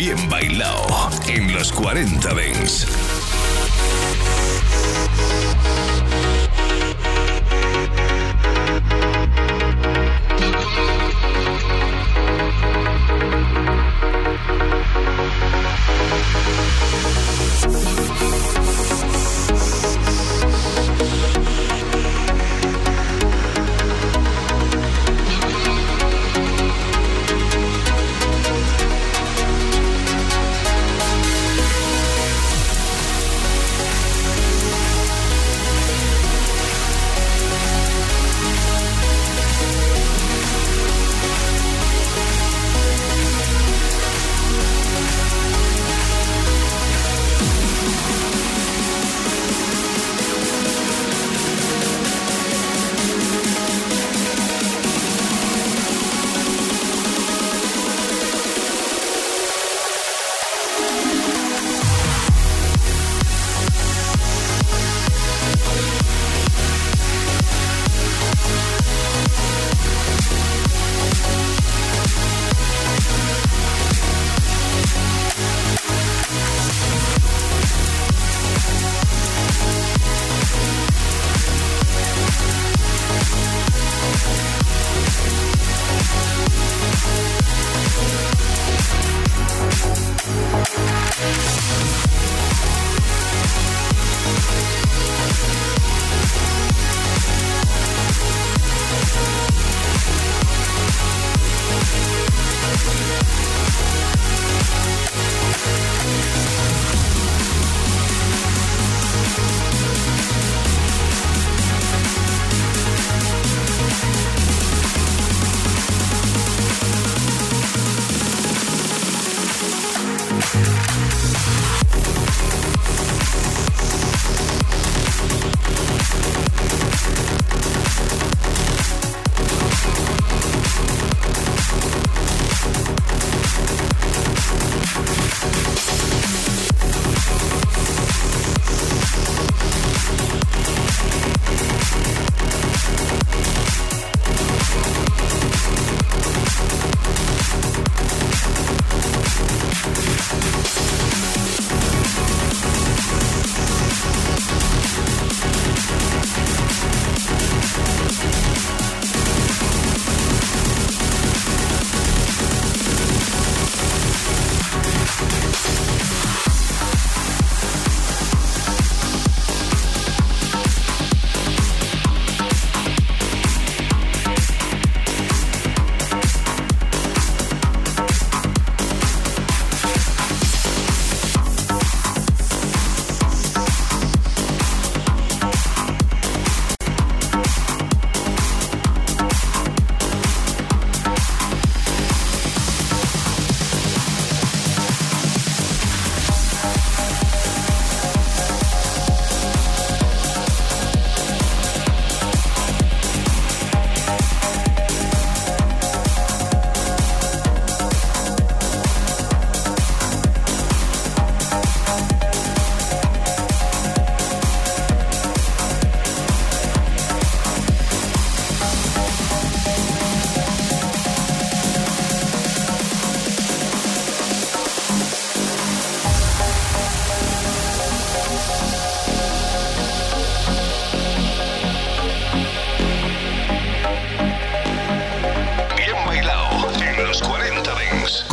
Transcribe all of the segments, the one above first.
bien bailado en los 40 Dents.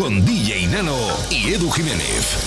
Con DJ Nano y Edu Jiménez.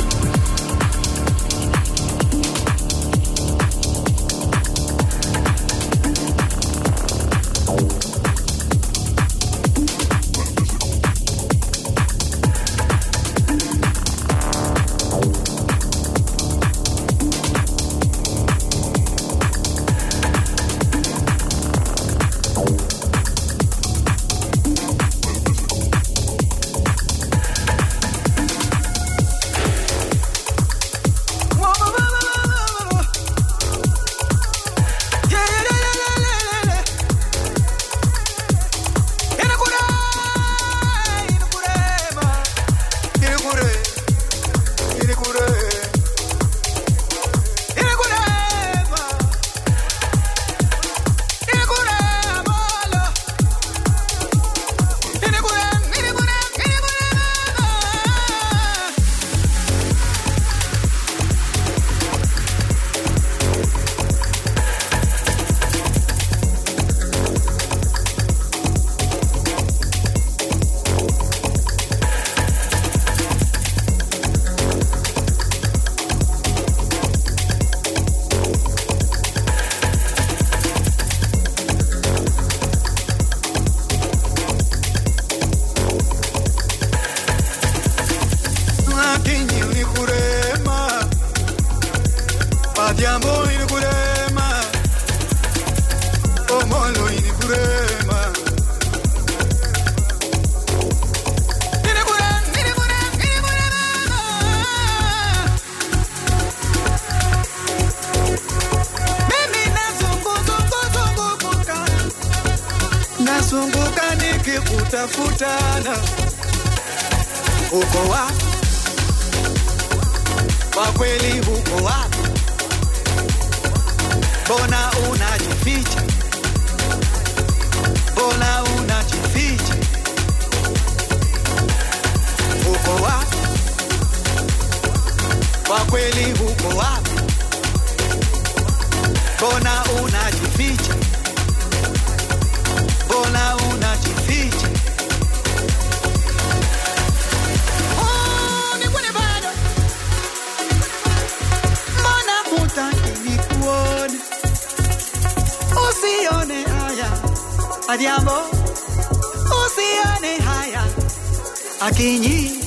Bona una unajificha, bona unajificha, uko wapi? Kwa kweli uko wapi? Bona una unajificha, bona una unajificha adiambo usione haya akinyi.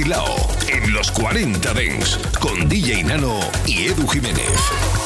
En los 40 Dents con DJ Nano y Edu Jiménez.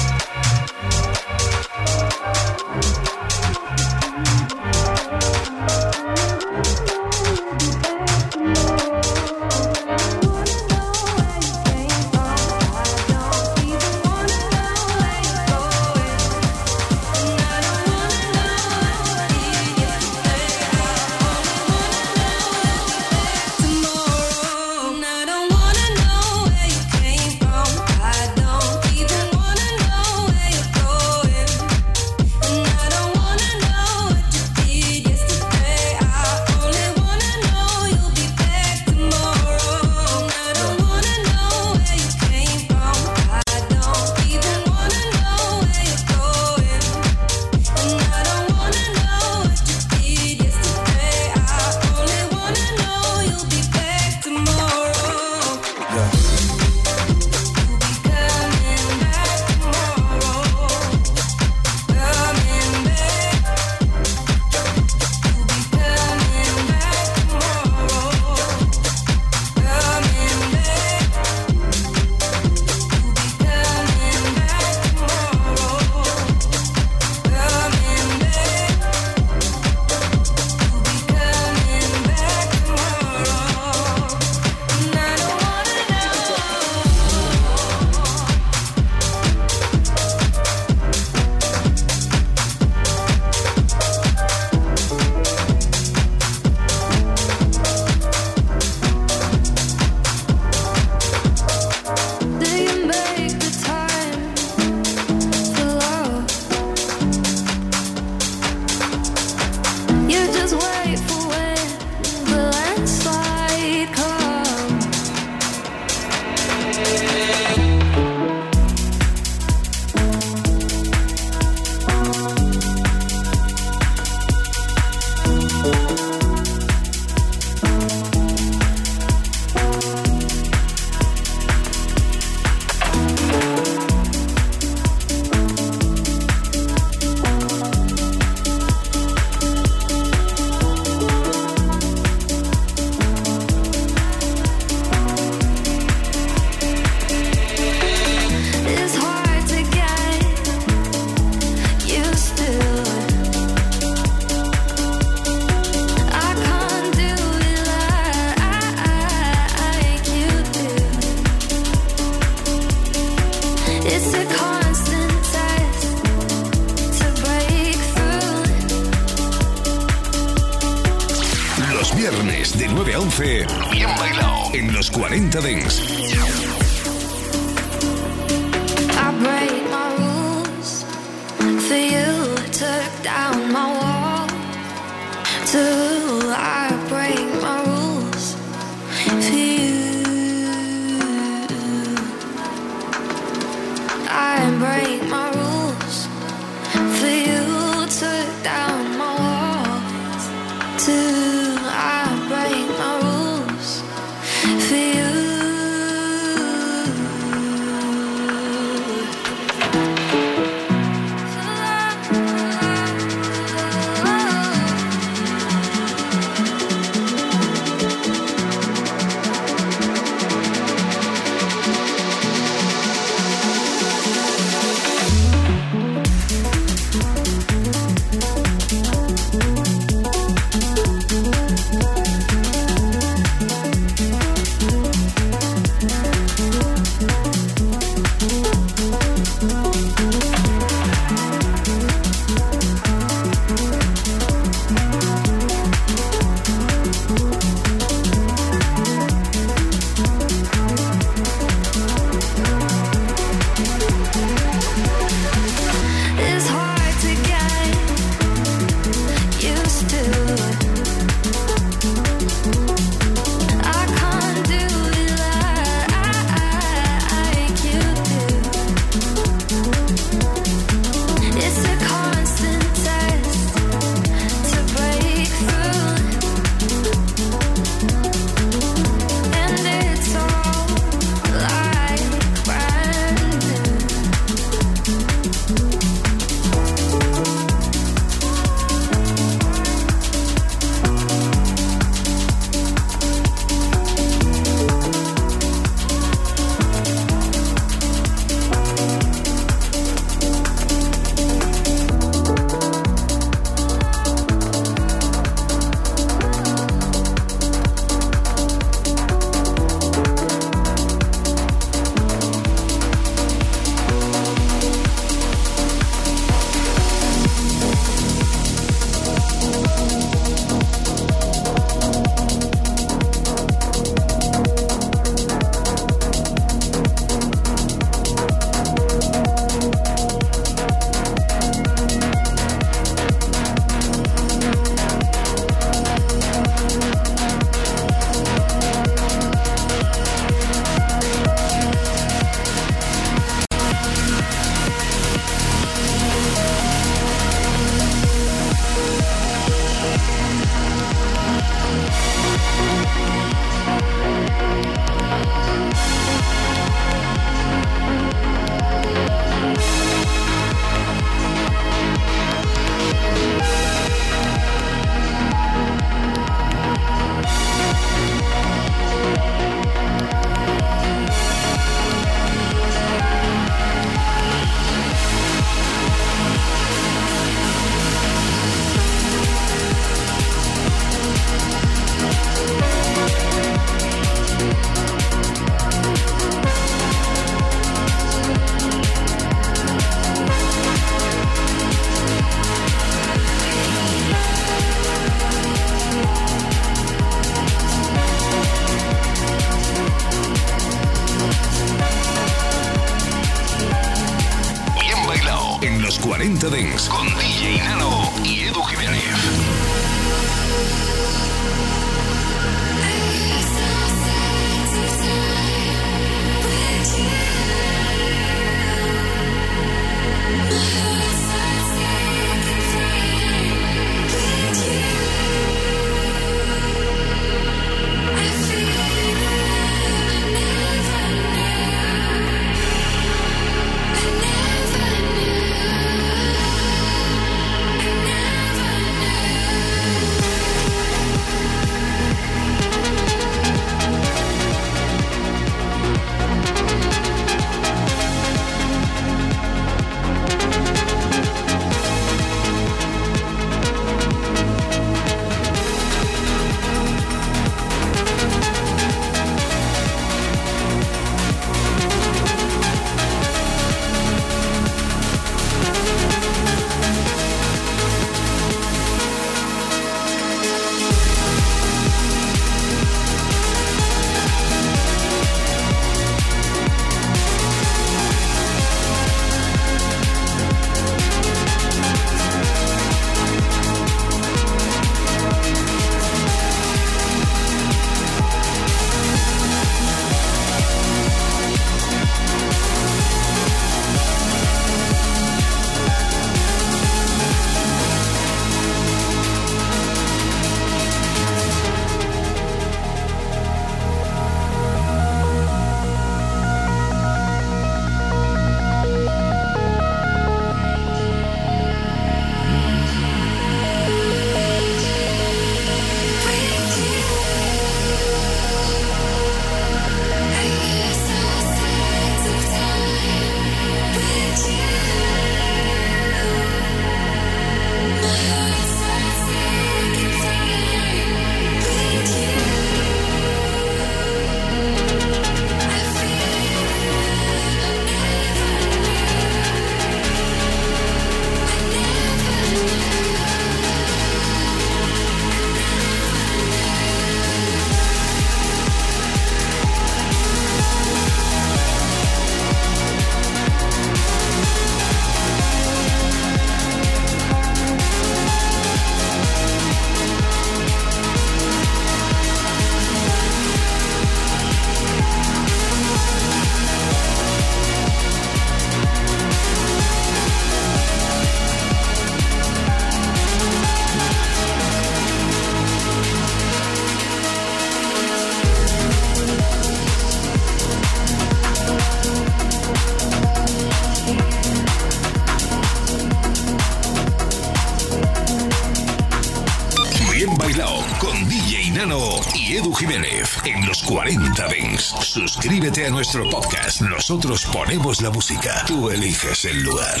Suscríbete a nuestro podcast. Nosotros ponemos la música. Tú eliges el lugar.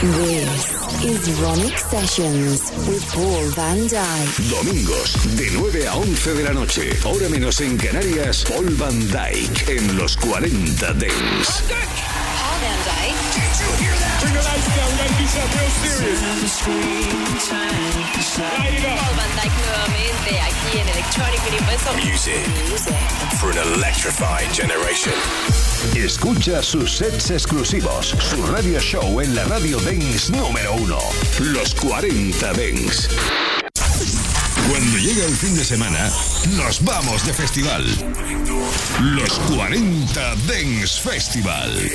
This is Ronic Sessions with Paul Van Dyke. Domingos de 9 a 11 de la noche. Hora menos en Canarias. Paul Van Dyke en los 40 Dents. Music. For an electrified generation. Escucha sus sets exclusivos, su radio show en la radio Dance número uno. Los 40 Dance. Cuando llega el fin de semana, nos vamos de festival. Los 40 Dance Festival.